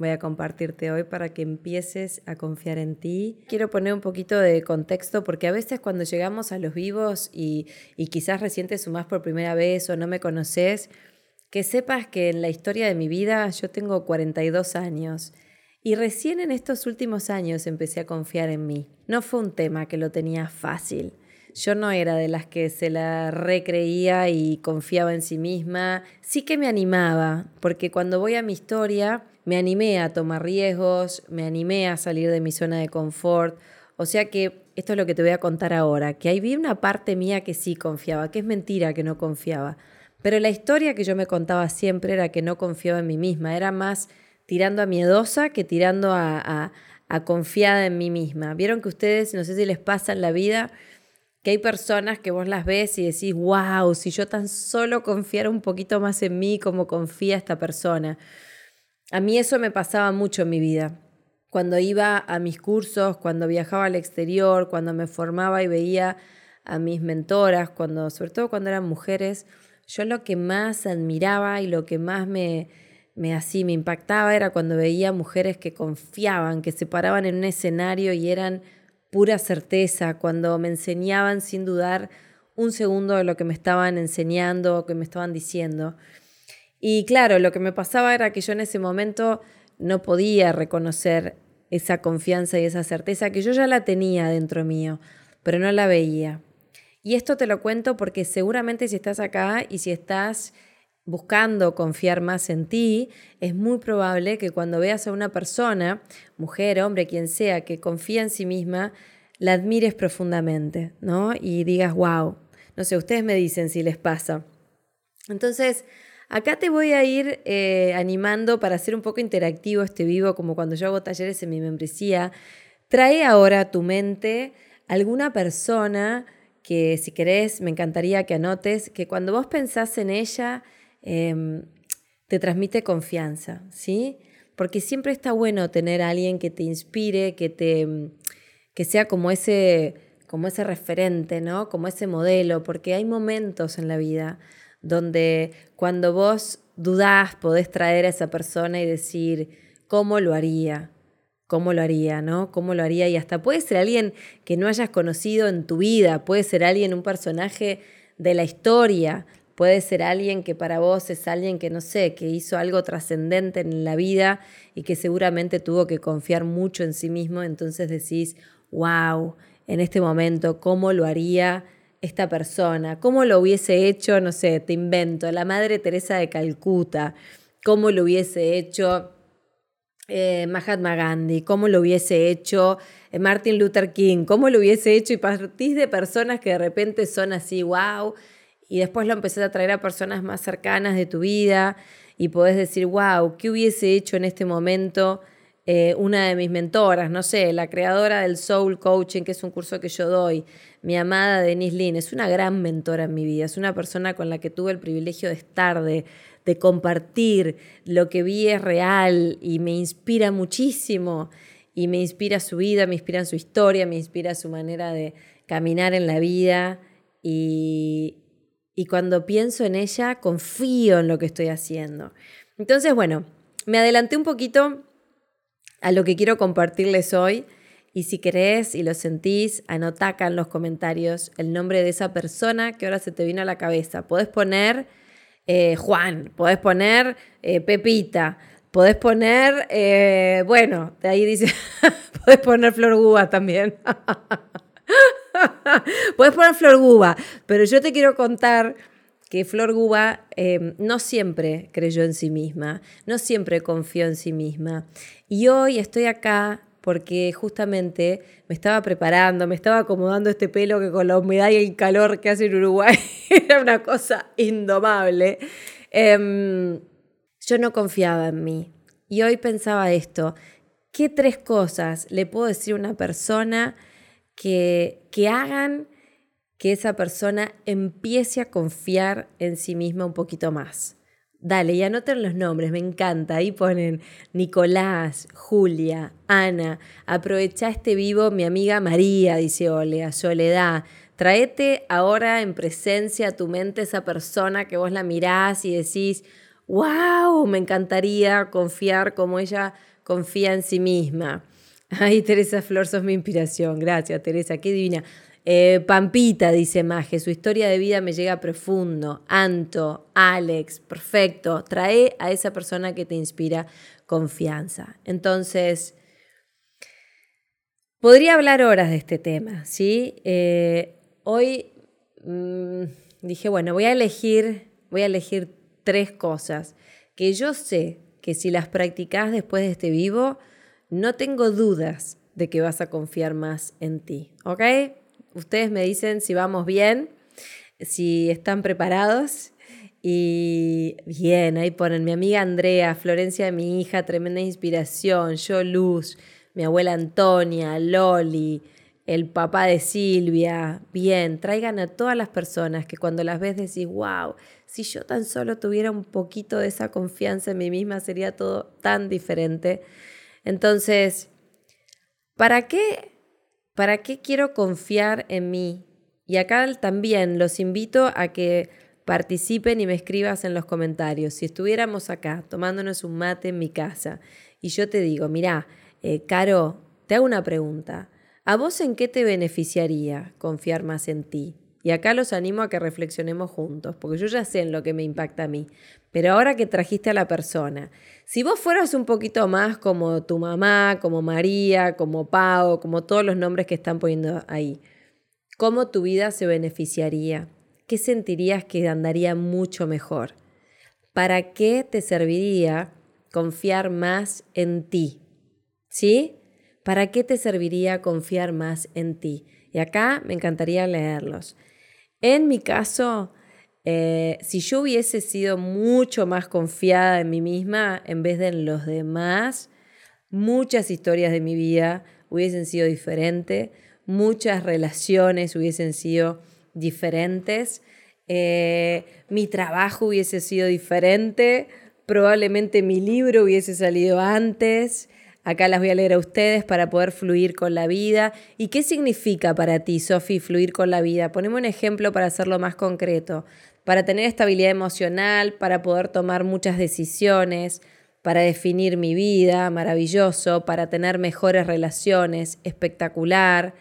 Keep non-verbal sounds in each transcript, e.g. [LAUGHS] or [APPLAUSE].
voy a compartirte hoy para que empieces a confiar en ti. Quiero poner un poquito de contexto porque a veces cuando llegamos a los vivos y, quizás recién te sumás por primera vez o no me conoces, que sepas que en la historia de mi vida yo tengo 42 años y recién en estos últimos años empecé a confiar en mí. No fue un tema que lo tenía fácil. Yo no era de las que se la recreía y confiaba en sí misma. Sí que me animaba, porque cuando voy a mi historia, me animé a tomar riesgos, me animé a salir de mi zona de confort. O sea que esto es lo que te voy a contar ahora, que ahí vi una parte mía que sí confiaba, que es mentira que no confiaba. Pero la historia que yo me contaba siempre era que no confiaba en mí misma, era más tirando a miedosa que tirando a, a confiada en mí misma. Vieron que ustedes, no sé si les pasa en la vida, que hay personas que vos las ves y decís, wow, si yo tan solo confiara un poquito más en mí como confía esta persona. A mí eso me pasaba mucho en mi vida. Cuando iba a mis cursos, cuando viajaba al exterior, cuando me formaba y veía a mis mentoras, cuando, sobre todo cuando eran mujeres, yo lo que más admiraba y lo que más me, me así me impactaba era cuando veía mujeres que confiaban, que se paraban en un escenario y eran pura certeza, cuando me enseñaban sin dudar un segundo de lo que me estaban enseñando o que me estaban diciendo. Y claro, lo que me pasaba era que yo en ese momento no podía reconocer esa confianza y esa certeza que yo ya la tenía dentro mío, pero no la veía. Y esto te lo cuento porque seguramente si estás acá y si estás buscando confiar más en ti, es muy probable que cuando veas a una persona, mujer, hombre, quien sea, que confía en sí misma, la admires profundamente, ¿no? Y digas, wow, no sé, ustedes me dicen si les pasa. Entonces, Acá te voy a ir eh, animando para hacer un poco interactivo este vivo, como cuando yo hago talleres en mi membresía. Trae ahora a tu mente alguna persona que si querés me encantaría que anotes, que cuando vos pensás en ella em, te transmite confianza, ¿sí? Porque siempre está bueno tener a alguien que te inspire, que, te, que sea como ese, como ese referente, ¿no? Como ese modelo, porque hay momentos en la vida donde cuando vos dudás podés traer a esa persona y decir, ¿cómo lo haría? ¿Cómo lo haría? ¿No? ¿Cómo lo haría? Y hasta puede ser alguien que no hayas conocido en tu vida, puede ser alguien, un personaje de la historia, puede ser alguien que para vos es alguien que no sé, que hizo algo trascendente en la vida y que seguramente tuvo que confiar mucho en sí mismo, entonces decís, wow, en este momento, ¿cómo lo haría? Esta persona? ¿Cómo lo hubiese hecho, no sé, te invento, la Madre Teresa de Calcuta? ¿Cómo lo hubiese hecho eh, Mahatma Gandhi? ¿Cómo lo hubiese hecho eh, Martin Luther King? ¿Cómo lo hubiese hecho? Y partís de personas que de repente son así, wow, y después lo empecé a traer a personas más cercanas de tu vida y podés decir, wow, ¿qué hubiese hecho en este momento? Eh, una de mis mentoras, no sé, la creadora del Soul Coaching, que es un curso que yo doy, mi amada Denise Lynn, es una gran mentora en mi vida, es una persona con la que tuve el privilegio de estar, de, de compartir, lo que vi es real y me inspira muchísimo y me inspira su vida, me inspira su historia, me inspira su manera de caminar en la vida y, y cuando pienso en ella confío en lo que estoy haciendo. Entonces, bueno, me adelanté un poquito a lo que quiero compartirles hoy. Y si querés y lo sentís, anotá acá en los comentarios el nombre de esa persona que ahora se te vino a la cabeza. Podés poner eh, Juan, podés poner eh, Pepita, podés poner, eh, bueno, de ahí dice, [LAUGHS] podés poner Flor Guba también. [LAUGHS] podés poner Flor Guba, pero yo te quiero contar que Flor Guba em, no siempre creyó en sí misma, no siempre confió en sí misma. Y hoy estoy acá porque justamente me estaba preparando, me estaba acomodando este pelo que con la humedad y el calor que hace en Uruguay [LAUGHS] era una cosa indomable. Em, yo no confiaba en mí. Y hoy pensaba esto, ¿qué tres cosas le puedo decir a una persona que, que hagan que esa persona empiece a confiar en sí misma un poquito más? Dale, y anoten los nombres, me encanta. Ahí ponen Nicolás, Julia, Ana. Aprovecha este vivo, mi amiga María, dice Olea, Soledad. Traete ahora en presencia a tu mente esa persona que vos la mirás y decís, wow, me encantaría confiar como ella confía en sí misma. Ay, Teresa Flor, sos mi inspiración. Gracias, Teresa, qué divina. Eh, Pampita, dice Maje, su historia de vida me llega profundo. Anto, Alex, perfecto. Trae a esa persona que te inspira confianza. Entonces, podría hablar horas de este tema, ¿sí? Eh, hoy mm, dije, bueno, voy a elegir, voy a elegir tres cosas que yo sé que si las practicas después de este vivo, no tengo dudas de que vas a confiar más en ti, ¿ok? Ustedes me dicen si vamos bien, si están preparados. Y bien, ahí ponen mi amiga Andrea, Florencia, mi hija, tremenda inspiración, yo Luz, mi abuela Antonia, Loli, el papá de Silvia. Bien, traigan a todas las personas que cuando las ves decís, wow, si yo tan solo tuviera un poquito de esa confianza en mí misma, sería todo tan diferente. Entonces, ¿para qué ¿Para qué quiero confiar en mí? Y acá también los invito a que participen y me escribas en los comentarios. Si estuviéramos acá tomándonos un mate en mi casa y yo te digo, mira, eh, Caro, te hago una pregunta. ¿A vos en qué te beneficiaría confiar más en ti? Y acá los animo a que reflexionemos juntos, porque yo ya sé en lo que me impacta a mí. Pero ahora que trajiste a la persona, si vos fueras un poquito más como tu mamá, como María, como Pau, como todos los nombres que están poniendo ahí, ¿cómo tu vida se beneficiaría? ¿Qué sentirías que andaría mucho mejor? ¿Para qué te serviría confiar más en ti? ¿Sí? ¿Para qué te serviría confiar más en ti? Y acá me encantaría leerlos. En mi caso, eh, si yo hubiese sido mucho más confiada en mí misma en vez de en los demás, muchas historias de mi vida hubiesen sido diferentes, muchas relaciones hubiesen sido diferentes, eh, mi trabajo hubiese sido diferente, probablemente mi libro hubiese salido antes, Acá las voy a leer a ustedes para poder fluir con la vida. ¿Y qué significa para ti, Sofi, fluir con la vida? Ponemos un ejemplo para hacerlo más concreto. Para tener estabilidad emocional, para poder tomar muchas decisiones, para definir mi vida, maravilloso, para tener mejores relaciones, espectacular,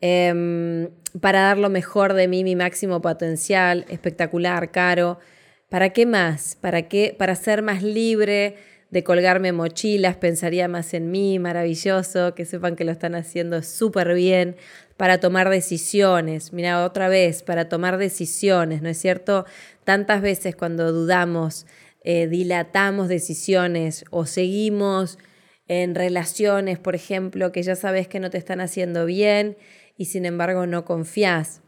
em, para dar lo mejor de mí, mi máximo potencial, espectacular, caro. ¿Para qué más? ¿Para qué? Para ser más libre de colgarme mochilas, pensaría más en mí, maravilloso, que sepan que lo están haciendo súper bien, para tomar decisiones, mira, otra vez, para tomar decisiones, ¿no es cierto? Tantas veces cuando dudamos, eh, dilatamos decisiones o seguimos en relaciones, por ejemplo, que ya sabes que no te están haciendo bien y sin embargo no confías.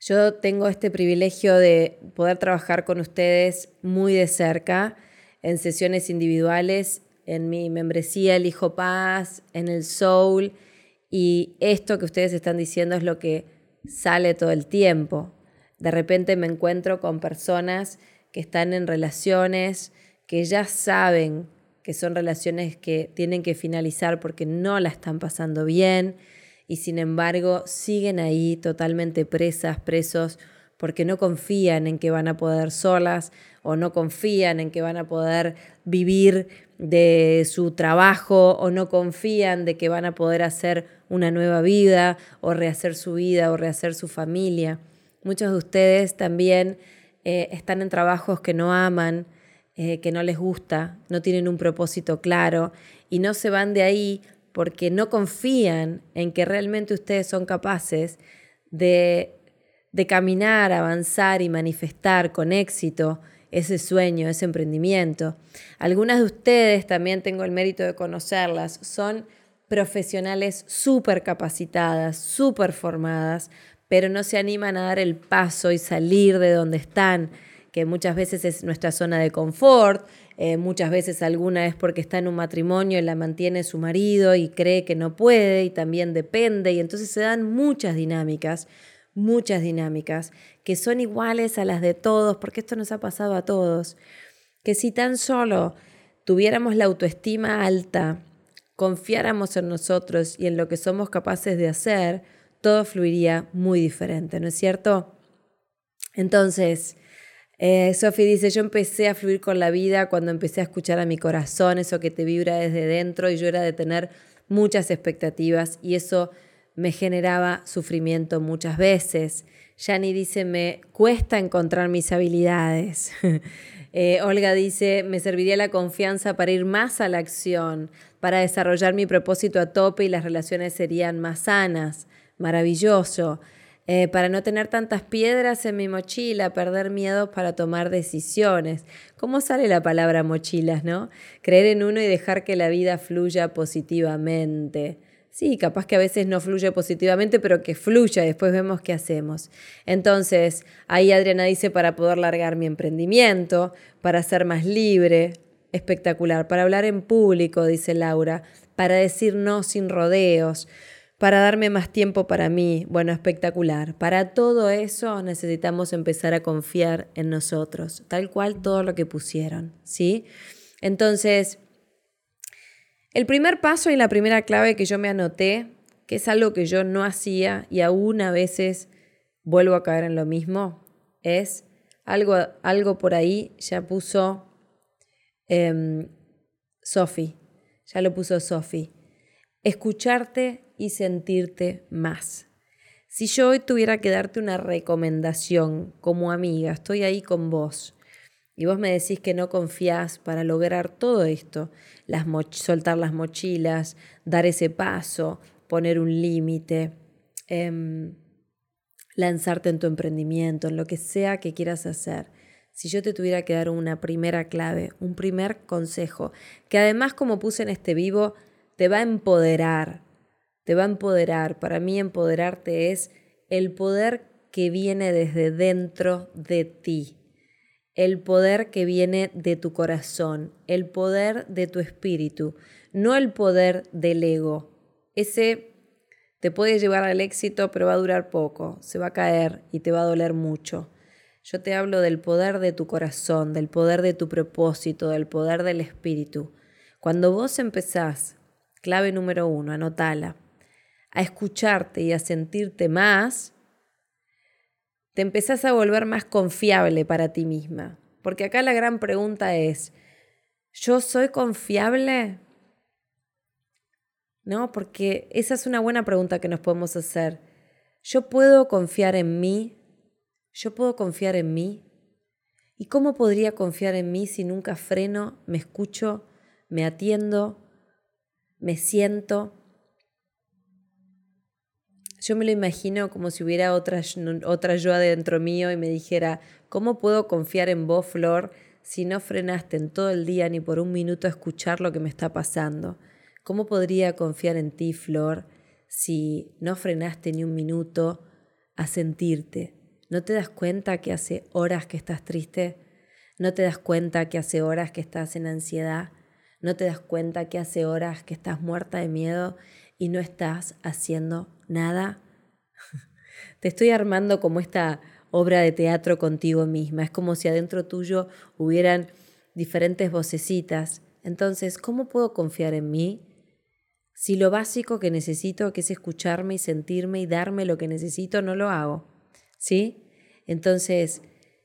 Yo tengo este privilegio de poder trabajar con ustedes muy de cerca en sesiones individuales, en mi membresía El Hijo Paz, en el Soul. Y esto que ustedes están diciendo es lo que sale todo el tiempo. De repente me encuentro con personas que están en relaciones que ya saben que son relaciones que tienen que finalizar porque no la están pasando bien y sin embargo siguen ahí totalmente presas, presos porque no confían en que van a poder solas o no confían en que van a poder vivir de su trabajo o no confían de que van a poder hacer una nueva vida o rehacer su vida o rehacer su familia. Muchos de ustedes también eh, están en trabajos que no aman, eh, que no les gusta, no tienen un propósito claro y no se van de ahí porque no confían en que realmente ustedes son capaces de de caminar, avanzar y manifestar con éxito ese sueño, ese emprendimiento. Algunas de ustedes, también tengo el mérito de conocerlas, son profesionales súper capacitadas, súper formadas, pero no se animan a dar el paso y salir de donde están, que muchas veces es nuestra zona de confort, eh, muchas veces alguna es porque está en un matrimonio y la mantiene su marido y cree que no puede y también depende y entonces se dan muchas dinámicas, muchas dinámicas que son iguales a las de todos, porque esto nos ha pasado a todos, que si tan solo tuviéramos la autoestima alta, confiáramos en nosotros y en lo que somos capaces de hacer, todo fluiría muy diferente, ¿no es cierto? Entonces, eh, Sofi dice, yo empecé a fluir con la vida cuando empecé a escuchar a mi corazón, eso que te vibra desde dentro, y yo era de tener muchas expectativas y eso me generaba sufrimiento muchas veces. Yani dice, me cuesta encontrar mis habilidades. [LAUGHS] Eh, Olga dice, me serviría la confianza para ir más a la acción, para desarrollar mi propósito a tope y las relaciones serían más sanas. Maravilloso. Eh, para no tener tantas piedras en mi mochila, perder miedo para tomar decisiones. ¿Cómo sale la palabra mochilas, no? Creer en uno y dejar que la vida fluya positivamente. Sí, capaz que a veces no fluye positivamente, pero que fluya y después vemos qué hacemos. Entonces, ahí Adriana dice para poder largar mi emprendimiento, para ser más libre, espectacular, para hablar en público, dice Laura, para decir no sin rodeos, para darme más tiempo para mí. Bueno, espectacular. Para todo eso necesitamos empezar a confiar en nosotros, tal cual todo lo que pusieron, ¿sí? Entonces, el primer paso y la primera clave que yo me anoté, que es algo que yo no hacía y aún a veces vuelvo a caer en lo mismo, es algo, algo por ahí ya puso eh, Sofi, ya lo puso Sofi. Escucharte y sentirte más. Si yo hoy tuviera que darte una recomendación como amiga, estoy ahí con vos, y vos me decís que no confías para lograr todo esto, las soltar las mochilas, dar ese paso, poner un límite, em, lanzarte en tu emprendimiento, en lo que sea que quieras hacer. Si yo te tuviera que dar una primera clave, un primer consejo, que además como puse en este vivo, te va a empoderar, te va a empoderar. Para mí empoderarte es el poder que viene desde dentro de ti, el poder que viene de tu corazón, el poder de tu espíritu, no el poder del ego. Ese te puede llevar al éxito, pero va a durar poco, se va a caer y te va a doler mucho. Yo te hablo del poder de tu corazón, del poder de tu propósito, del poder del espíritu. Cuando vos empezás, clave número uno, anotala, a escucharte y a sentirte más, te empezás a volver más confiable para ti misma. Porque acá la gran pregunta es, ¿yo soy confiable? ¿No? Porque esa es una buena pregunta que nos podemos hacer. ¿Yo puedo confiar en mí? ¿Yo puedo confiar en mí? ¿Y cómo podría confiar en mí si nunca freno, me escucho, me atiendo, me siento? Yo me lo imagino como si hubiera otra, otra yo adentro mío y me dijera, ¿cómo puedo confiar en vos, Flor, si no frenaste en todo el día ni por un minuto a escuchar lo que me está pasando? ¿Cómo podría confiar en ti, Flor, si no frenaste ni un minuto a sentirte? ¿No te das cuenta que hace horas que estás triste? ¿No te das cuenta que hace horas que estás en ansiedad? ¿No te das cuenta que hace horas que estás muerta de miedo y no estás haciendo nada. [LAUGHS] Te estoy armando como esta obra de teatro contigo misma. Es como si adentro tuyo hubieran diferentes vocecitas. Entonces, ¿cómo puedo confiar en mí? Si lo básico que necesito, que es escucharme y sentirme y darme lo que necesito, no lo hago. ¿Sí? Entonces,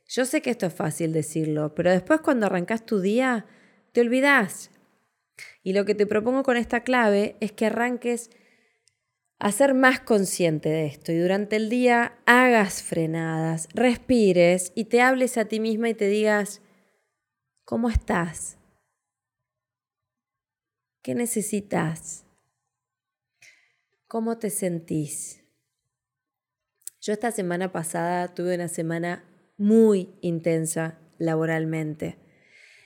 yo sé que esto es fácil decirlo, pero después cuando arrancas tu día, te olvidas. Y lo que te propongo con esta clave es que arranques a ser más consciente de esto y durante el día hagas frenadas, respires y te hables a ti misma y te digas, ¿cómo estás? ¿Qué necesitas? ¿Cómo te sentís? Yo esta semana pasada tuve una semana muy intensa laboralmente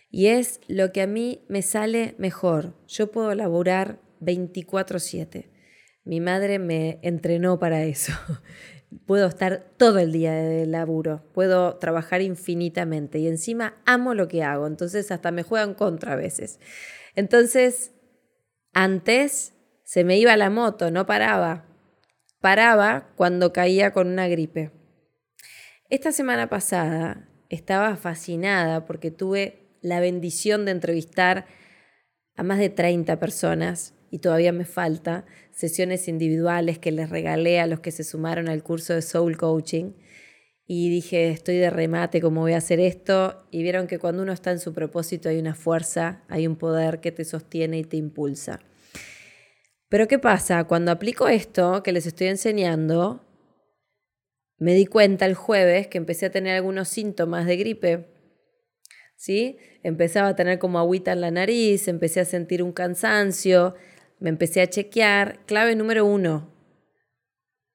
y es lo que a mí me sale mejor. Yo puedo laborar 24/7 mi madre me entrenó para eso. [LAUGHS] puedo estar todo el día de laburo, puedo trabajar infinitamente y encima amo lo que hago, entonces hasta me juegan contra a veces. Entonces, antes se me iba la moto, no paraba. Paraba cuando caía con una gripe. Esta semana pasada estaba fascinada porque tuve la bendición de entrevistar a más de 30 personas y todavía me falta sesiones individuales que les regalé a los que se sumaron al curso de Soul Coaching. Y dije, estoy de remate, ¿cómo voy a hacer esto? Y vieron que cuando uno está en su propósito hay una fuerza, hay un poder que te sostiene y te impulsa. Pero ¿qué pasa? Cuando aplico esto que les estoy enseñando, me di cuenta el jueves que empecé a tener algunos síntomas de gripe. ¿Sí? Empezaba a tener como agüita en la nariz, empecé a sentir un cansancio, me empecé a chequear. Clave número uno,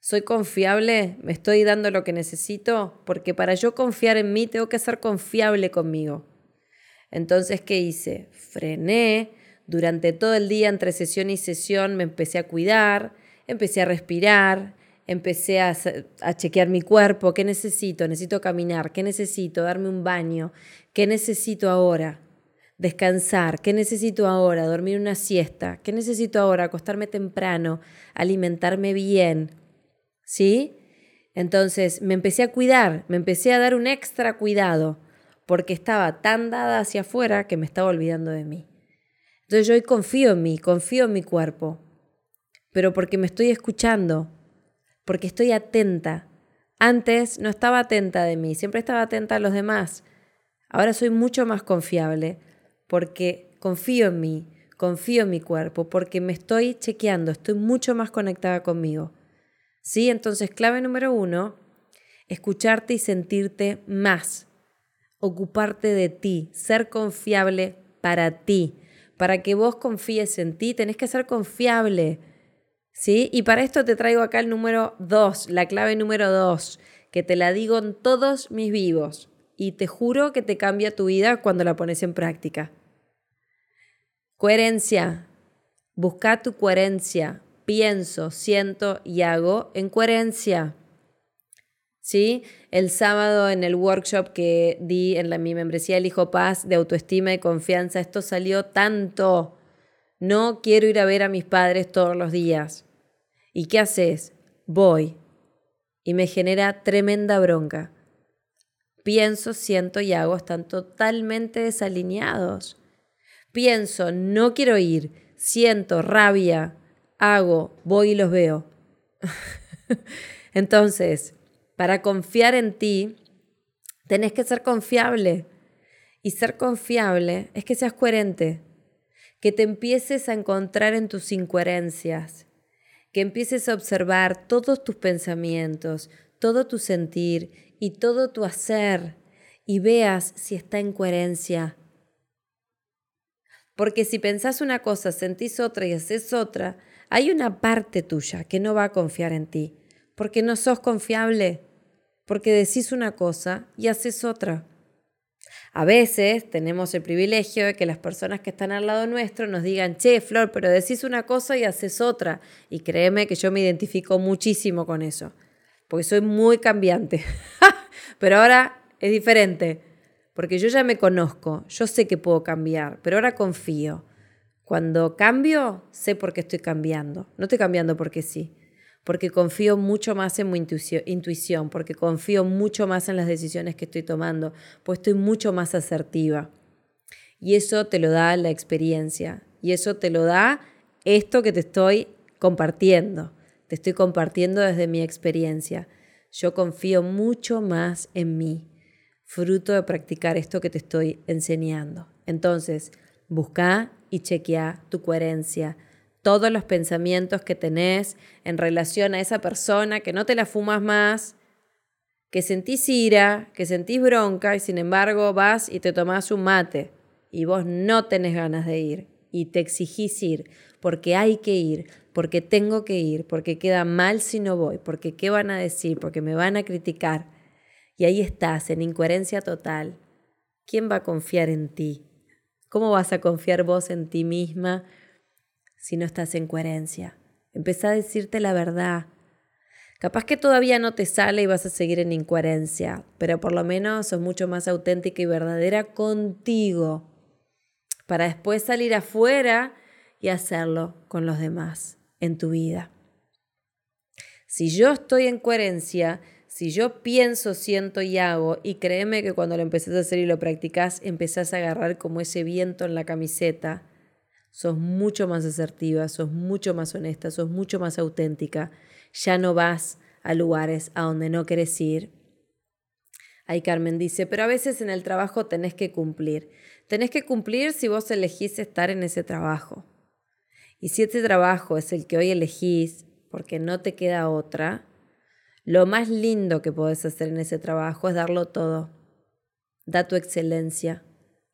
¿soy confiable? ¿Me estoy dando lo que necesito? Porque para yo confiar en mí tengo que ser confiable conmigo. Entonces, ¿qué hice? Frené. Durante todo el día, entre sesión y sesión, me empecé a cuidar, empecé a respirar, empecé a, a, chequear mi cuerpo, qué necesito, necesito caminar, qué necesito, darme un baño, qué necesito ahora descansar, ¿qué necesito ahora? Dormir una siesta, ¿qué necesito ahora? Acostarme temprano, alimentarme bien, ¿sí? Entonces me empecé a cuidar, me empecé a dar un extra cuidado, porque estaba tan dada hacia afuera que me estaba olvidando de mí. Entonces yo hoy confío en mí, confío en mi cuerpo, pero porque me estoy escuchando, porque estoy atenta. Antes no estaba atenta de mí, siempre estaba atenta a los demás. Ahora soy mucho más confiable porque confío en mí, confío en mi cuerpo, porque me estoy chequeando, estoy mucho más conectada conmigo. ¿Sí? Entonces, clave número uno, escucharte y sentirte más, ocuparte de ti, ser confiable para ti. Para que vos confíes en ti, tenés que ser confiable. ¿Sí? Y para esto te traigo acá el número dos, la clave número dos, que te la digo en todos mis vivos. Y te juro que te cambia tu vida cuando la pones en práctica. Coherencia. Busca tu coherencia. Pienso, siento y hago en coherencia. ¿Sí? El sábado en el workshop que di en la, mi membresía El Hijo Paz de autoestima y confianza, esto salió tanto. No quiero ir a ver a mis padres todos los días. ¿Y qué haces? Voy. Y me genera tremenda bronca. Pienso, siento y hago están totalmente desalineados. Pienso, no quiero ir, siento rabia, hago, voy y los veo. [LAUGHS] Entonces, para confiar en ti, tenés que ser confiable. Y ser confiable es que seas coherente, que te empieces a encontrar en tus incoherencias, que empieces a observar todos tus pensamientos, todo tu sentir y todo tu hacer y veas si está en coherencia porque si pensás una cosa, sentís otra y haces otra, hay una parte tuya que no va a confiar en ti, porque no sos confiable, porque decís una cosa y haces otra. A veces tenemos el privilegio de que las personas que están al lado nuestro nos digan, che, Flor, pero decís una cosa y haces otra. Y créeme que yo me identifico muchísimo con eso, porque soy muy cambiante. [LAUGHS] pero ahora es diferente porque yo ya me conozco, yo sé que puedo cambiar, pero ahora confío. Cuando cambio, sé por qué estoy cambiando. No estoy cambiando porque sí, porque confío mucho más en mi intuición, porque confío mucho más en las decisiones que estoy tomando, pues estoy mucho más asertiva. Y eso te lo da la experiencia, y eso te lo da esto que te estoy compartiendo. Te estoy compartiendo desde mi experiencia. Yo confío mucho más en mí fruto de practicar esto que te estoy enseñando. Entonces, busca y chequea tu coherencia. Todos los pensamientos que tenés en relación a esa persona, que no te la fumas más, que sentís ira, que sentís bronca y sin embargo vas y te tomás un mate y vos no tenés ganas de ir y te exigís ir porque hay que ir, porque tengo que ir, porque queda mal si no voy, porque qué van a decir, porque me van a criticar y ahí estás, en incoherencia total. ¿Quién va a confiar en ti? ¿Cómo vas a confiar vos en ti misma si no estás en coherencia? Empezá a decirte la verdad. Capaz que todavía no te sale y vas a seguir en incoherencia, pero por lo menos sos mucho más auténtica y verdadera contigo para después salir afuera y hacerlo con los demás en tu vida. Si yo estoy en coherencia, si yo pienso, siento y hago, y créeme que cuando lo empezás a hacer y lo practicás, empezás a agarrar como ese viento en la camiseta, sos mucho más asertiva, sos mucho más honesta, sos mucho más auténtica ya no vas a lugares a donde no querés ir. Ahí Carmen dice, pero a veces en el trabajo tenés que cumplir. Tenés que cumplir si vos elegís estar en ese trabajo. Y si ese trabajo es el que hoy elegís, porque no te queda otra, lo más lindo que podés hacer en ese trabajo es darlo todo. Da tu excelencia.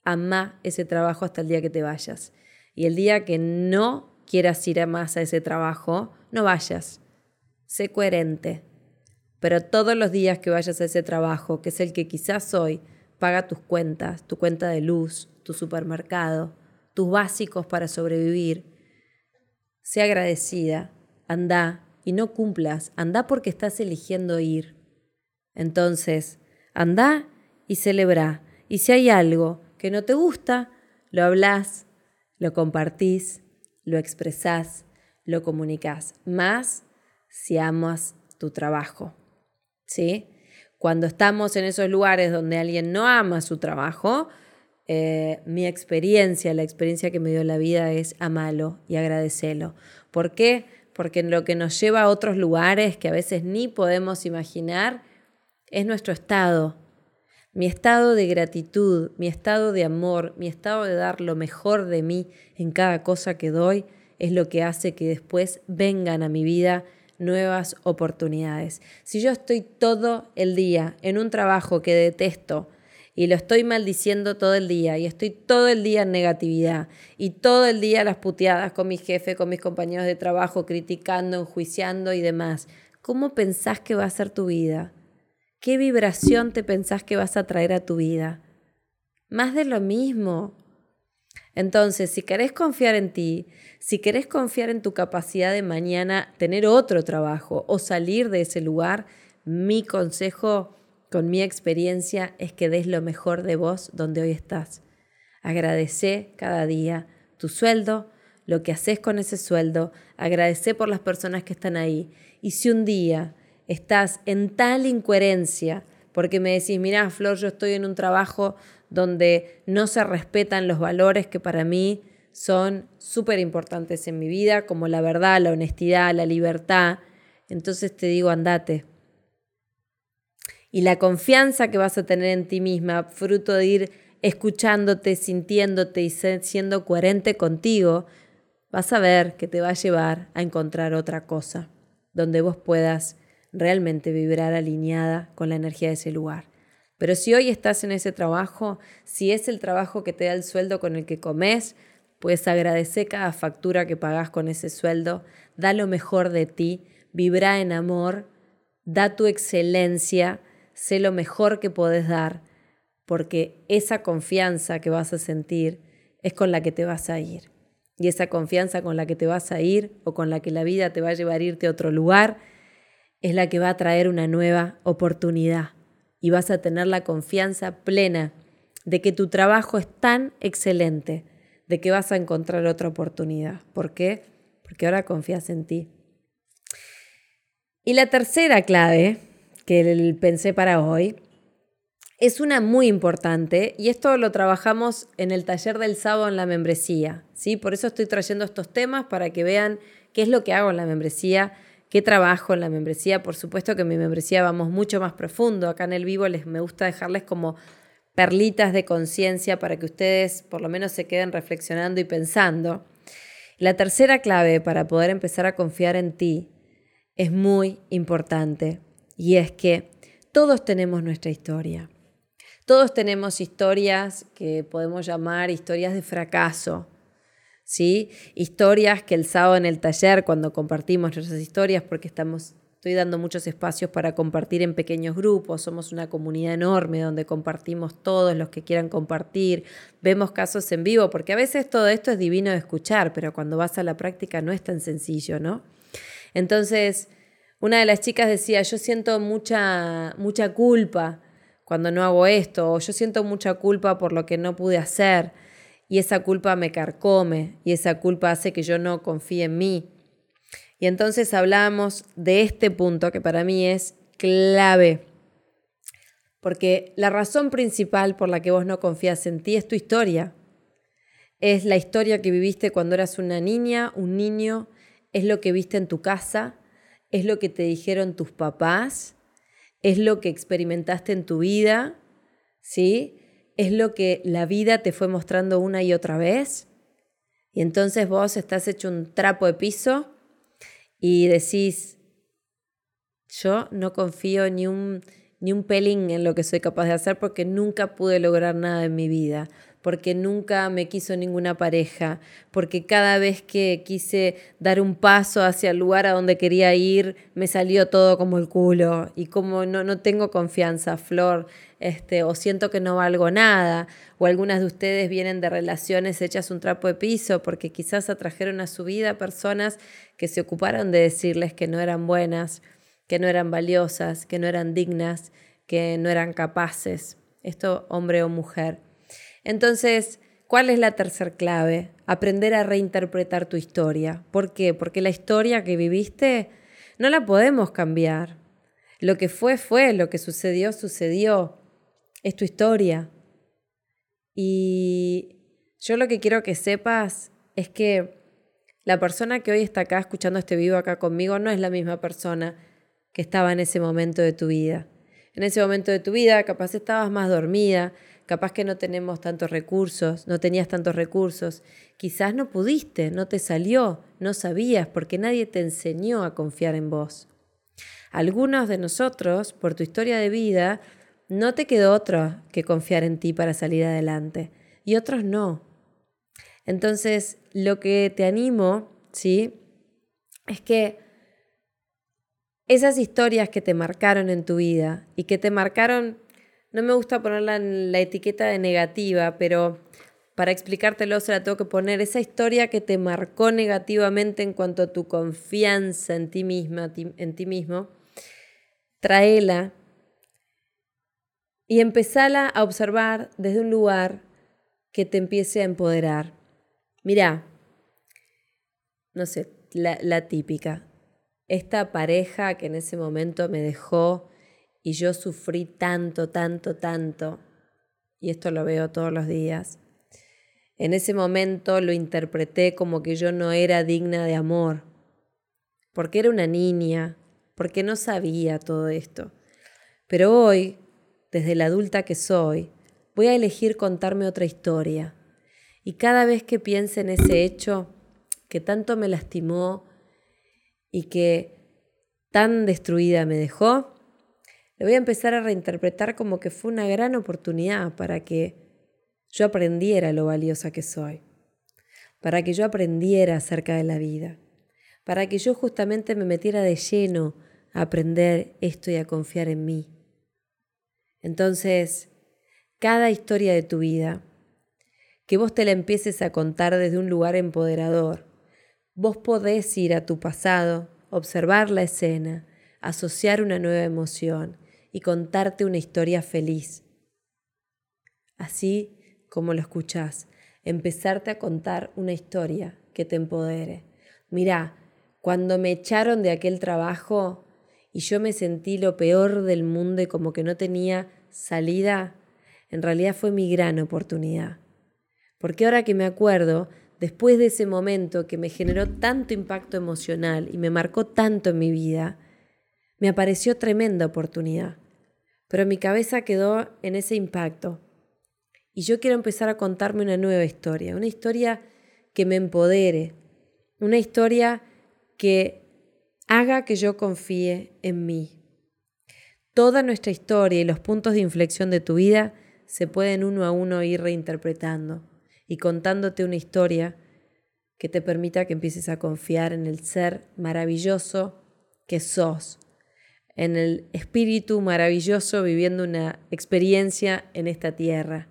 Ama ese trabajo hasta el día que te vayas. Y el día que no quieras ir más a ese trabajo, no vayas sé coherente. Pero todos los días que vayas a ese trabajo, que es el que quizás hoy, paga tus cuentas, tu cuenta de luz, tu supermercado, tus básicos para sobrevivir. Sé agradecida, anda y no cumplas, anda porque estás eligiendo ir. Entonces, anda y celebra. Y si hay algo que no te gusta, lo hablas, lo compartís, lo expresás, lo comunicás. Más si amas tu trabajo. ¿Sí? Cuando estamos en esos lugares donde alguien no ama su trabajo, eh, mi experiencia, la experiencia que me dio la vida es amarlo y agradecerlo. ¿Por qué? Porque lo que nos lleva a otros lugares que a veces ni podemos imaginar es nuestro estado. Mi estado de gratitud, mi estado de amor, mi estado de dar lo mejor de mí en cada cosa que doy es lo que hace que después vengan a mi vida nuevas oportunidades. Si yo estoy todo el día en un trabajo que detesto y lo estoy maldiciendo todo el día y estoy todo el día en negatividad y todo el día las puteadas con mi jefe, con mis compañeros de trabajo, criticando, enjuiciando y demás, ¿cómo pensás que va a ser tu vida? ¿Qué vibración te pensás que vas a traer a tu vida? Más de lo mismo. Entonces, si querés confiar en ti, si querés confiar en tu capacidad de mañana tener otro trabajo o salir de ese lugar, mi consejo con mi experiencia es que des lo mejor de vos donde hoy estás. Agradece cada día tu sueldo, lo que haces con ese sueldo, agradece por las personas que están ahí. Y si un día estás en tal incoherencia, porque me decís, mira, Flor, yo estoy en un trabajo donde no se respetan los valores que para mí son súper importantes en mi vida, como la verdad, la honestidad, la libertad. Entonces te digo, andate. Y la confianza que vas a tener en ti misma, fruto de ir escuchándote, sintiéndote y siendo coherente contigo, vas a ver que te va a llevar a encontrar otra cosa, donde vos puedas realmente vibrar alineada con la energía de ese lugar. Pero si hoy estás en ese trabajo, si es el trabajo que te da el sueldo con el que comes, pues agradece cada factura que pagas con ese sueldo, da lo mejor de ti, vibra en amor, da tu excelencia, sé lo mejor que podés dar, porque esa confianza que vas a sentir es con la que te vas a ir. Y esa confianza con la que te vas a ir o con la que la vida te va a llevar a irte a otro lugar es la que va a traer una nueva oportunidad y vas a tener la confianza plena de que tu trabajo es tan excelente, de que vas a encontrar otra oportunidad. ¿Por qué? Porque ahora confías en ti. Y la tercera clave que pensé para hoy es una muy importante y esto lo trabajamos en el taller del sábado en la membresía. ¿sí? Por eso estoy trayendo estos temas para que vean qué es lo que hago en la membresía qué trabajo en la membresía. Por supuesto que en mi membresía vamos mucho más profundo. Acá en el vivo les me gusta dejarles como perlitas de conciencia para que ustedes por lo menos se queden reflexionando y pensando. La tercera clave para poder empezar a confiar en ti es muy importante y es que todos tenemos nuestra historia. Todos tenemos historias que podemos llamar historias de fracaso, ¿sí? Historias que el sábado en el taller, cuando compartimos nuestras historias, porque estamos, estoy dando muchos espacios para compartir en pequeños grupos, somos una comunidad enorme donde compartimos todos los que quieran compartir, vemos casos en vivo, porque a veces todo esto es divino de escuchar, pero cuando vas a la práctica no es tan sencillo, ¿no? Entonces, Una de las chicas decía, yo siento mucha, mucha culpa cuando no hago esto, o yo siento mucha culpa por lo que no pude hacer, y esa culpa me carcome, y esa culpa hace que yo no confíe en mí. Y entonces hablamos de este punto que para mí es clave, porque la razón principal por la que vos no confías en ti es tu historia. Es la historia que viviste cuando eras una niña, un niño, es lo que viste en tu casa, es lo que te dijeron tus papás, es lo que experimentaste en tu vida, ¿sí? Es lo que la vida te fue mostrando una y otra vez. Y entonces vos estás hecho un trapo de piso y decís, yo no confío ni un, ni un pelín en lo que soy capaz de hacer porque nunca pude lograr nada en mi vida porque nunca me quiso ninguna pareja, porque cada vez que quise dar un paso hacia el lugar a donde quería ir, me salió todo como el culo y como no, no tengo confianza, Flor, este, o siento que no valgo nada, o algunas de ustedes vienen de relaciones hechas un trapo de piso porque quizás atrajeron a su vida personas que se ocuparon de decirles que no eran buenas, que no eran valiosas, que no eran dignas, que no eran capaces, esto hombre o mujer. Entonces, ¿cuál es la tercera clave? Aprender a reinterpretar tu historia. ¿Por qué? Porque la historia que viviste no la podemos cambiar. Lo que fue, fue, lo que sucedió, sucedió. Es tu historia. Y yo lo que quiero que sepas es que la persona que hoy está acá escuchando este vivo acá conmigo no es la misma persona que estaba en ese momento de tu vida. En ese momento de tu vida capaz estabas más dormida, capaz que no tenemos tantos recursos, no tenías tantos recursos, quizás no pudiste, no te salió, no sabías, porque nadie te enseñó a confiar en vos. Algunos de nosotros, por tu historia de vida, no te quedó otro que confiar en ti para salir adelante, y otros no. Entonces, lo que te animo, ¿sí? Es que esas historias que te marcaron en tu vida y que te marcaron no me gusta ponerla en la etiqueta de negativa, pero para explicártelo se la tengo que poner. Esa historia que te marcó negativamente en cuanto a tu confianza en ti misma, en ti mismo, tráela y empezala a observar desde un lugar que te empiece a empoderar. Mira, no sé, la, la típica. Esta pareja que en ese momento me dejó y yo sufrí tanto, tanto, tanto, y esto lo veo todos los días. En ese momento lo interpreté como que yo no era digna de amor, porque era una niña, porque no sabía todo esto. Pero hoy, desde la adulta que soy, voy a elegir contarme otra historia. Y cada vez que piense en ese hecho que tanto me lastimó y que tan destruida me dejó, lo voy a empezar a reinterpretar como que fue una gran oportunidad para que yo aprendiera lo valiosa que soy, para que yo aprendiera acerca de la vida, para que yo justamente me metiera de lleno a aprender esto y a confiar en mí. Entonces, cada historia de tu vida, que vos te la empieces a contar desde un lugar empoderador, vos podés ir a tu pasado, observar la escena, asociar una nueva emoción y contarte una historia feliz. Así como lo escuchás, empezarte a contar una historia que te empodere. Mirá, cuando me echaron de aquel trabajo y yo me sentí lo peor del mundo y como que no tenía salida, en realidad fue mi gran oportunidad. Porque ahora que me acuerdo, después de ese momento que me generó tanto impacto emocional y me marcó tanto en mi vida, me apareció tremenda oportunidad pero mi cabeza quedó en ese impacto. Y yo quiero empezar a contarme una nueva historia, una historia que me empodere, una historia que haga que yo confíe en mí. Toda nuestra historia y los puntos de inflexión de tu vida se pueden uno a uno ir reinterpretando y contándote una historia que te permita que empieces a confiar en el ser maravilloso que sos en el espíritu maravilloso viviendo una experiencia en esta tierra.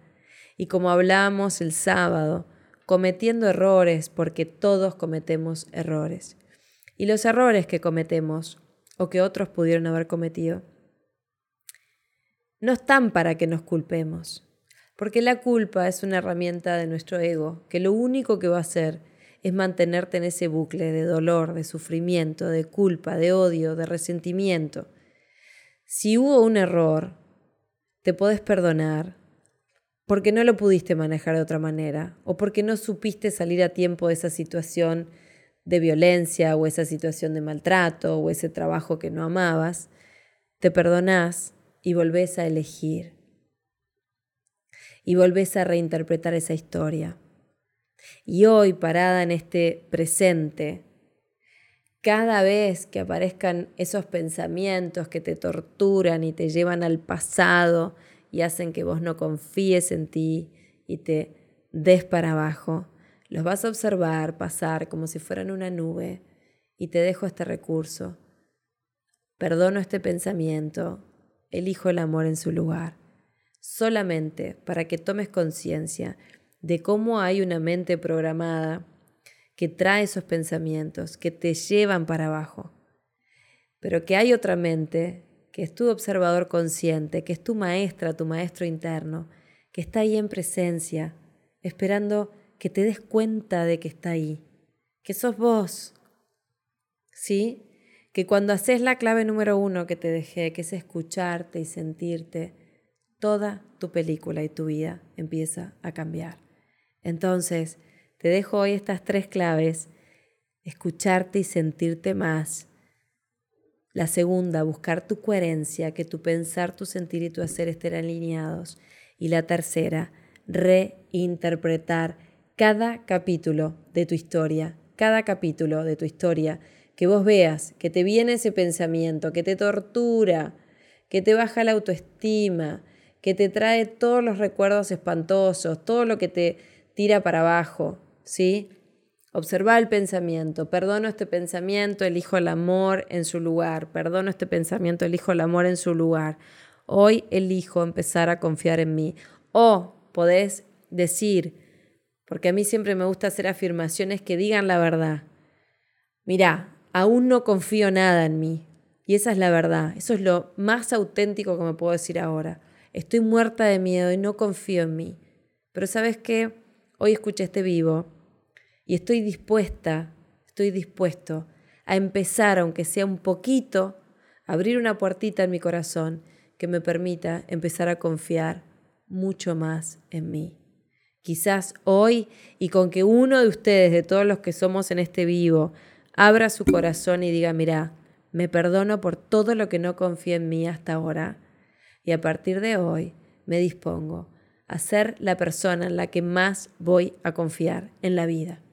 Y como hablábamos el sábado, cometiendo errores porque todos cometemos errores. Y los errores que cometemos o que otros pudieron haber cometido, no están para que nos culpemos, porque la culpa es una herramienta de nuestro ego, que lo único que va a hacer es mantenerte en ese bucle de dolor, de sufrimiento, de culpa, de odio, de resentimiento. Si hubo un error, te puedes perdonar porque no lo pudiste manejar de otra manera o porque no supiste salir a tiempo de esa situación de violencia o esa situación de maltrato o ese trabajo que no amabas, te perdonás y volvés a elegir y volvés a reinterpretar esa historia. Y hoy, parada en este presente, cada vez que aparezcan esos pensamientos que te torturan y te llevan al pasado y hacen que vos no confíes en ti y te des para abajo, los vas a observar pasar como si fueran una nube y te dejo este recurso. Perdono este pensamiento, elijo el amor en su lugar, solamente para que tomes conciencia de cómo hay una mente programada que trae esos pensamientos, que te llevan para abajo, pero que hay otra mente que es tu observador consciente, que es tu maestra, tu maestro interno, que está ahí en presencia, esperando que te des cuenta de que está ahí, que sos vos, ¿sí? que cuando haces la clave número uno que te dejé, que es escucharte y sentirte, toda tu película y tu vida empieza a cambiar. Entonces, te dejo hoy estas tres claves, escucharte y sentirte más. La segunda, buscar tu coherencia, que tu pensar, tu sentir y tu hacer estén alineados. Y la tercera, reinterpretar cada capítulo de tu historia, cada capítulo de tu historia que vos veas que te viene ese pensamiento, que te tortura, que te baja la autoestima, que te trae todos los recuerdos espantosos, todo lo que te tira para abajo, ¿sí? Observa el pensamiento, perdono este pensamiento, elijo el amor en su lugar, perdono este pensamiento, elijo el amor en su lugar. Hoy elijo empezar a confiar en mí. O podés decir, porque a mí siempre me gusta hacer afirmaciones que digan la verdad. Mirá, aún no confío nada en mí. Y esa es la verdad. Eso es lo más auténtico que me puedo decir ahora. Estoy muerta de miedo y no confío en mí. Pero sabes qué? Hoy escuché este vivo y estoy dispuesta, estoy dispuesto a empezar, aunque sea un poquito, a abrir una puertita en mi corazón que me permita empezar a confiar mucho más en mí. Quizás hoy y con que uno de ustedes, de todos los que somos en este vivo, abra su corazón y diga, mira, me perdono por todo lo que no confío en mí hasta ahora y a partir de hoy me dispongo a ser la persona en la que más voy a confiar en la vida.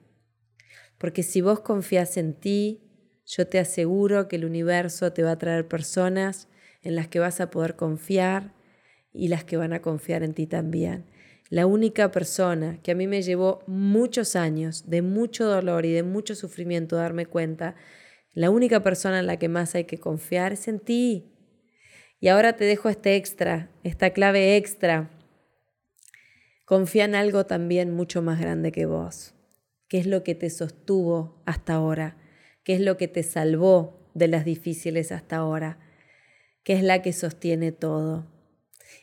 Porque si vos confías en ti, yo te aseguro que el universo te va a traer personas en las que vas a poder confiar y las que van a confiar en ti también. La única persona que a mí me llevó muchos años de mucho dolor y de mucho sufrimiento darme cuenta, la única persona en la que más hay que confiar es en ti. Y ahora te dejo este extra, esta clave extra. Confía en algo también mucho más grande que vos. ¿Qué es lo que te sostuvo hasta ahora? ¿Qué es lo que te salvó de las difíciles hasta ahora? ¿Qué es la que sostiene todo?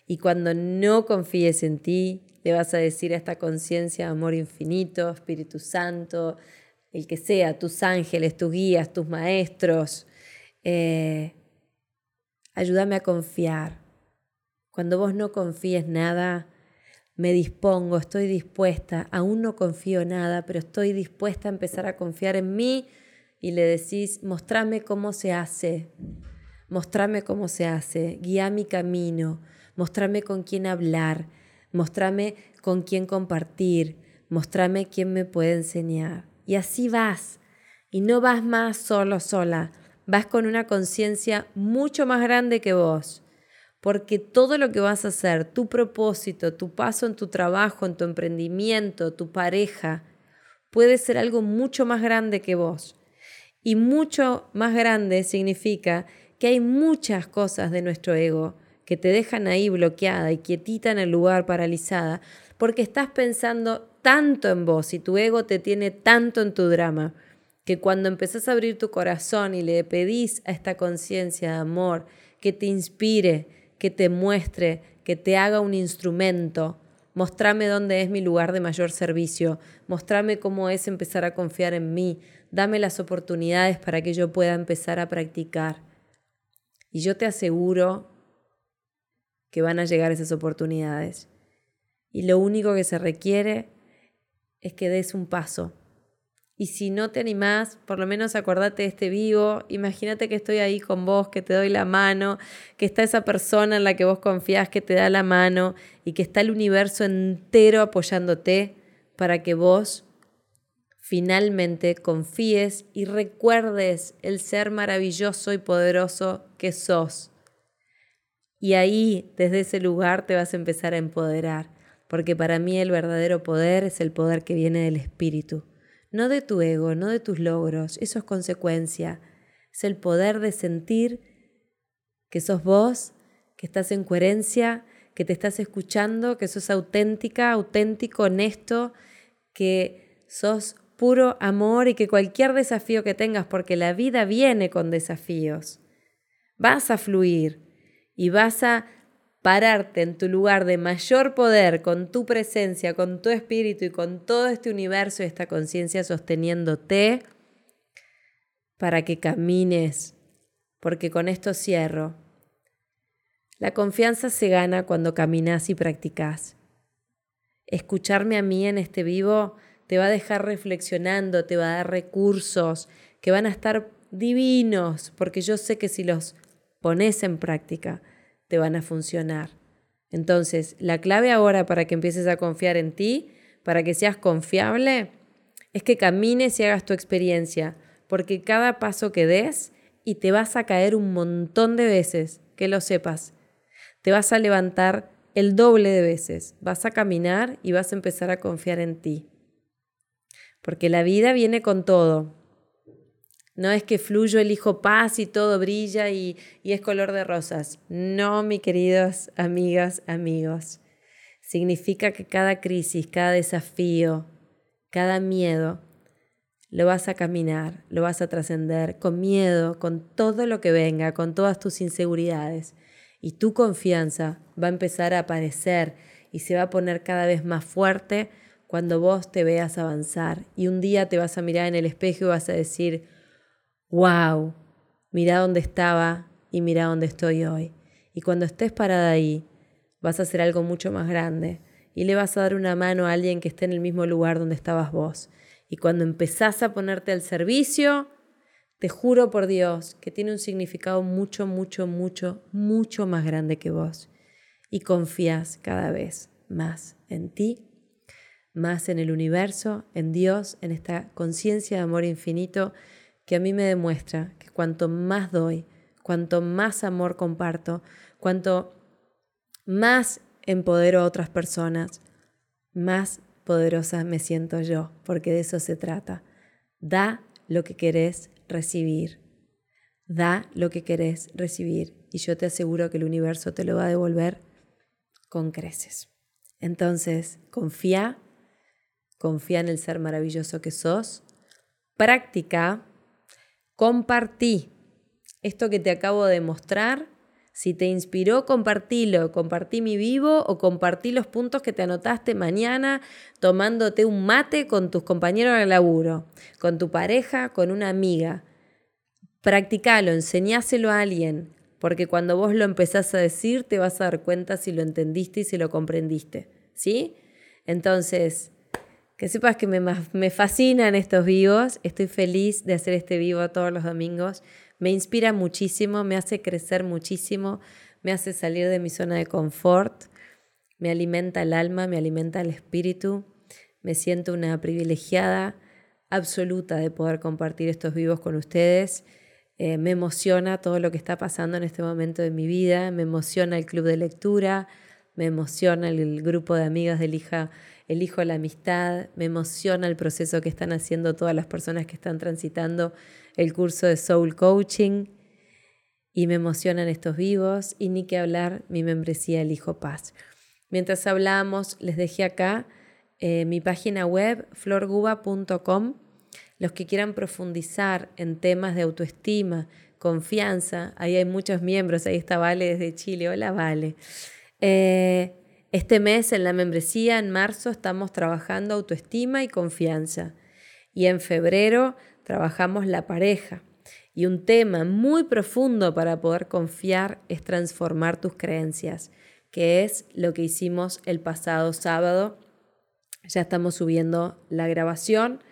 Y cuando no confíes en ti, le vas a decir a esta conciencia, amor infinito, Espíritu Santo, el que sea, tus ángeles, tus guías, tus maestros, eh, ayúdame a confiar. Cuando vos no confíes nada, me dispongo, estoy dispuesta, aún no confío nada, pero estoy dispuesta a empezar a confiar en mí y le decís, mostrame cómo se hace, mostrame cómo se hace, guía mi camino, mostrame con quién hablar, mostrame con quién compartir, mostrame quién me puede enseñar. Y así vas. Y no vas más solo, sola. Vas con una conciencia mucho más grande que vos. Porque todo lo que vas a hacer, tu propósito, tu paso en tu trabajo, en tu emprendimiento, tu pareja, puede ser algo mucho más grande que vos. Y mucho más grande significa que hay muchas cosas de nuestro ego que te dejan ahí bloqueada y quietita en el lugar, paralizada, porque estás pensando tanto en vos y tu ego te tiene tanto en tu drama, que cuando empezás a abrir tu corazón y le pedís a esta conciencia de amor que te inspire, que te muestre, que te haga un instrumento, mostrame dónde es mi lugar de mayor servicio, mostrame cómo es empezar a confiar en mí, dame las oportunidades para que yo pueda empezar a practicar. Y yo te aseguro que van a llegar esas oportunidades. Y lo único que se requiere es que des un paso. Y si no te animás, por lo menos acordate de este vivo, imagínate que estoy ahí con vos, que te doy la mano, que está esa persona en la que vos confías que te da la mano y que está el universo entero apoyándote para que vos finalmente confíes y recuerdes el ser maravilloso y poderoso que sos. Y ahí, desde ese lugar, te vas a empezar a empoderar porque para mí el verdadero poder es el poder que viene del espíritu, no de tu ego, no de tus logros, eso es consecuencia, es el poder de sentir que sos vos, que estás en coherencia, que te estás escuchando, que sos auténtica, auténtico, honesto, que sos puro amor y que cualquier desafío que tengas, porque la vida viene con desafíos, vas a fluir y vas a pararte en tu lugar de mayor poder con tu presencia, con tu espíritu y con todo este universo y esta conciencia sosteniéndote para que camines, porque con esto cierro. La confianza se gana cuando caminas y practicas. Escucharme a mí en este vivo te va a dejar reflexionando, te va a dar recursos que van a estar divinos, porque yo sé que si los pones en práctica, te van a funcionar. Entonces, la clave ahora para que empieces a confiar en ti, para que seas confiable, es que camines y hagas tu experiencia, porque cada paso que des y te vas a caer un montón de veces, que lo sepas. Te vas a levantar el doble de veces, vas a caminar y vas a empezar a confiar en ti. Porque la vida viene con todo, no es que fluyo, elijo paz y todo brilla y, y es color de rosas. No, mi queridos amigas, amigos. Significa que cada crisis, cada desafío, cada miedo, lo vas a caminar, lo vas a trascender con miedo, con todo lo que venga, con todas tus inseguridades. Y tu confianza va a empezar a aparecer y se va a poner cada vez más fuerte cuando vos te veas avanzar. Y un día te vas a mirar en el espejo y vas a decir, wow, mira dónde estaba y mira dónde estoy hoy. Y cuando estés parada ahí, vas a hacer algo mucho más grande y le vas a dar una mano a alguien que esté en el mismo lugar donde estabas vos. Y cuando empezás a ponerte al servicio, te juro por Dios que tiene un significado mucho, mucho, mucho, mucho más grande que vos. Y confías cada vez más en ti, más en el universo, en Dios, en esta conciencia de amor infinito que a mí me demuestra que cuanto más doy, cuanto más amor comparto, cuanto más empodero a otras personas, más poderosa me siento yo, porque de eso se trata. Da lo que querés recibir. Da lo que querés recibir y yo te aseguro que el universo te lo va a devolver con creces. Entonces, confía, confía en el ser maravilloso que sos, practica compartí esto que te acabo de mostrar. Si te inspiró, compartilo. Compartí mi vivo o compartí los puntos que te anotaste mañana tomándote un mate con tus compañeros de laburo, con tu pareja, con una amiga. Practicalo, enseñáselo a alguien, porque cuando vos lo empezás a decir te vas a dar cuenta si lo entendiste y si lo comprendiste. ¿Sí? Entonces, que sepas que me, me fascinan estos vivos, estoy feliz de hacer este vivo todos los domingos, me inspira muchísimo, me hace crecer muchísimo, me hace salir de mi zona de confort, me alimenta el alma, me alimenta el espíritu, me siento una privilegiada absoluta de poder compartir estos vivos con ustedes. Eh, me emociona todo lo que está pasando en este momento de mi vida, me emociona el club de lectura, me emociona el grupo de amigas del hija elijo la amistad, me emociona el proceso que están haciendo todas las personas que están transitando el curso de Soul Coaching y me emocionan estos vivos y ni que hablar mi membresía Elijo Paz. Mientras hablamos, les dejé acá eh, mi página web florguba.com. Los que quieran profundizar en temas de autoestima, confianza, ahí hay muchos miembros, ahí está Vale desde Chile, hola Vale. Eh, este mes en la membresía, en marzo, estamos trabajando autoestima y confianza. Y en febrero trabajamos la pareja. Y un tema muy profundo para poder confiar es transformar tus creencias, que es lo que hicimos el pasado sábado. Ya estamos subiendo la grabación.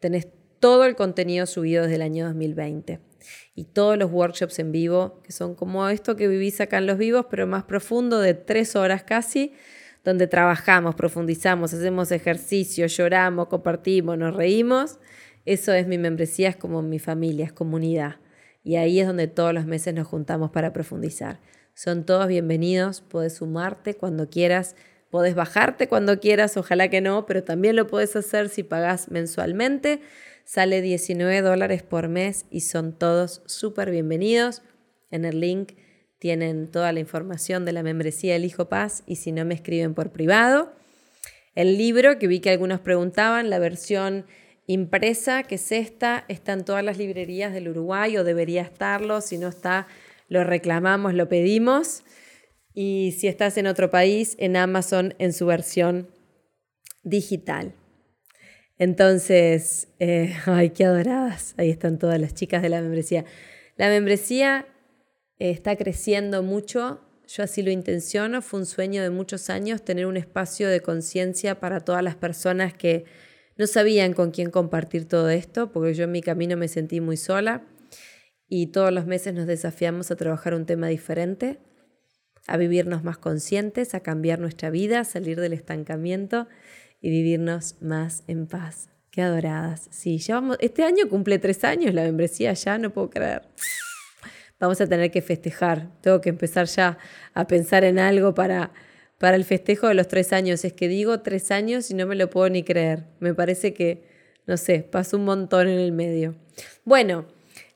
Tenés todo el contenido subido desde el año 2020 y todos los workshops en vivo, que son como esto que vivís acá en los vivos, pero más profundo, de tres horas casi, donde trabajamos, profundizamos, hacemos ejercicio, lloramos, compartimos, nos reímos. Eso es mi membresía, es como mi familia, es comunidad. Y ahí es donde todos los meses nos juntamos para profundizar. Son todos bienvenidos, puedes sumarte cuando quieras, puedes bajarte cuando quieras, ojalá que no, pero también lo puedes hacer si pagas mensualmente. Sale 19 dólares por mes y son todos súper bienvenidos. En el link tienen toda la información de la membresía El Hijo Paz y si no me escriben por privado. El libro, que vi que algunos preguntaban, la versión impresa, que es esta, está en todas las librerías del Uruguay o debería estarlo. Si no está, lo reclamamos, lo pedimos. Y si estás en otro país, en Amazon en su versión digital. Entonces, eh, [LAUGHS] ay, qué adoradas. Ahí están todas las chicas de la membresía. La membresía eh, está creciendo mucho. Yo así lo intenciono. Fue un sueño de muchos años tener un espacio de conciencia para todas las personas que no sabían con quién compartir todo esto, porque yo en mi camino me sentí muy sola y todos los meses nos desafiamos a trabajar un tema diferente, a vivirnos más conscientes, a cambiar nuestra vida, a salir del estancamiento y vivirnos más en paz. Qué adoradas. Sí, llevamos, este año cumple tres años la membresía ya, no puedo creer. Vamos a tener que festejar. Tengo que empezar ya a pensar en algo para, para el festejo de los tres años. Es que digo tres años y no me lo puedo ni creer. Me parece que, no sé, pasó un montón en el medio. Bueno,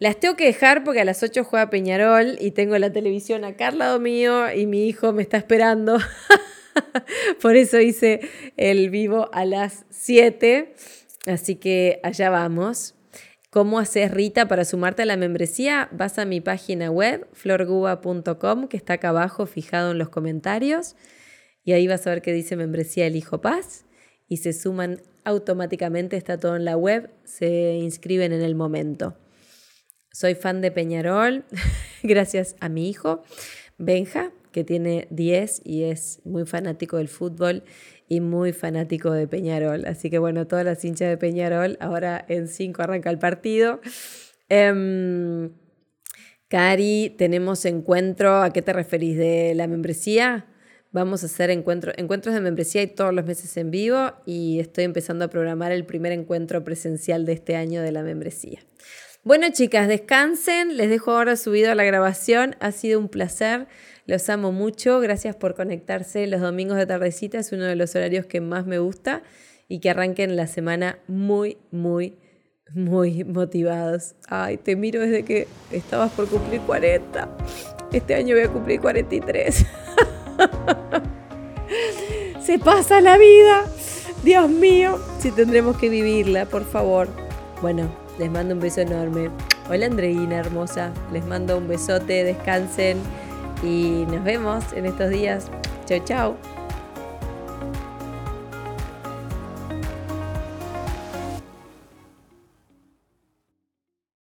las tengo que dejar porque a las 8 juega Peñarol y tengo la televisión acá al lado mío y mi hijo me está esperando. [LAUGHS] [LAUGHS] Por eso hice el vivo a las 7. Así que allá vamos. ¿Cómo haces Rita para sumarte a la membresía? Vas a mi página web, florguba.com, que está acá abajo fijado en los comentarios. Y ahí vas a ver que dice membresía El Hijo Paz. Y se suman automáticamente, está todo en la web, se inscriben en el momento. Soy fan de Peñarol, [LAUGHS] gracias a mi hijo, Benja, que tiene 10 y es muy fanático del fútbol y muy fanático de Peñarol. Así que bueno, todas las hinchas de Peñarol, ahora en 5 arranca el partido. Em, Cari, tenemos encuentro, ¿a qué te referís? ¿De la membresía? Vamos a hacer encuentros de membresía y todos los meses en vivo y estoy empezando a programar el primer encuentro presencial de este año de la membresía. Bueno, chicas, descansen. Les dejo ahora subido la grabación. Ha sido un placer. Los amo mucho. Gracias por conectarse los domingos de tardecita. Es uno de los horarios que más me gusta y que arranquen la semana muy, muy, muy motivados. Ay, te miro desde que estabas por cumplir 40. Este año voy a cumplir 43. [LAUGHS] Se pasa la vida. Dios mío, si tendremos que vivirla, por favor. Bueno, les mando un beso enorme. Hola Andreina, hermosa. Les mando un besote, descansen y nos vemos en estos días. Chao, chao.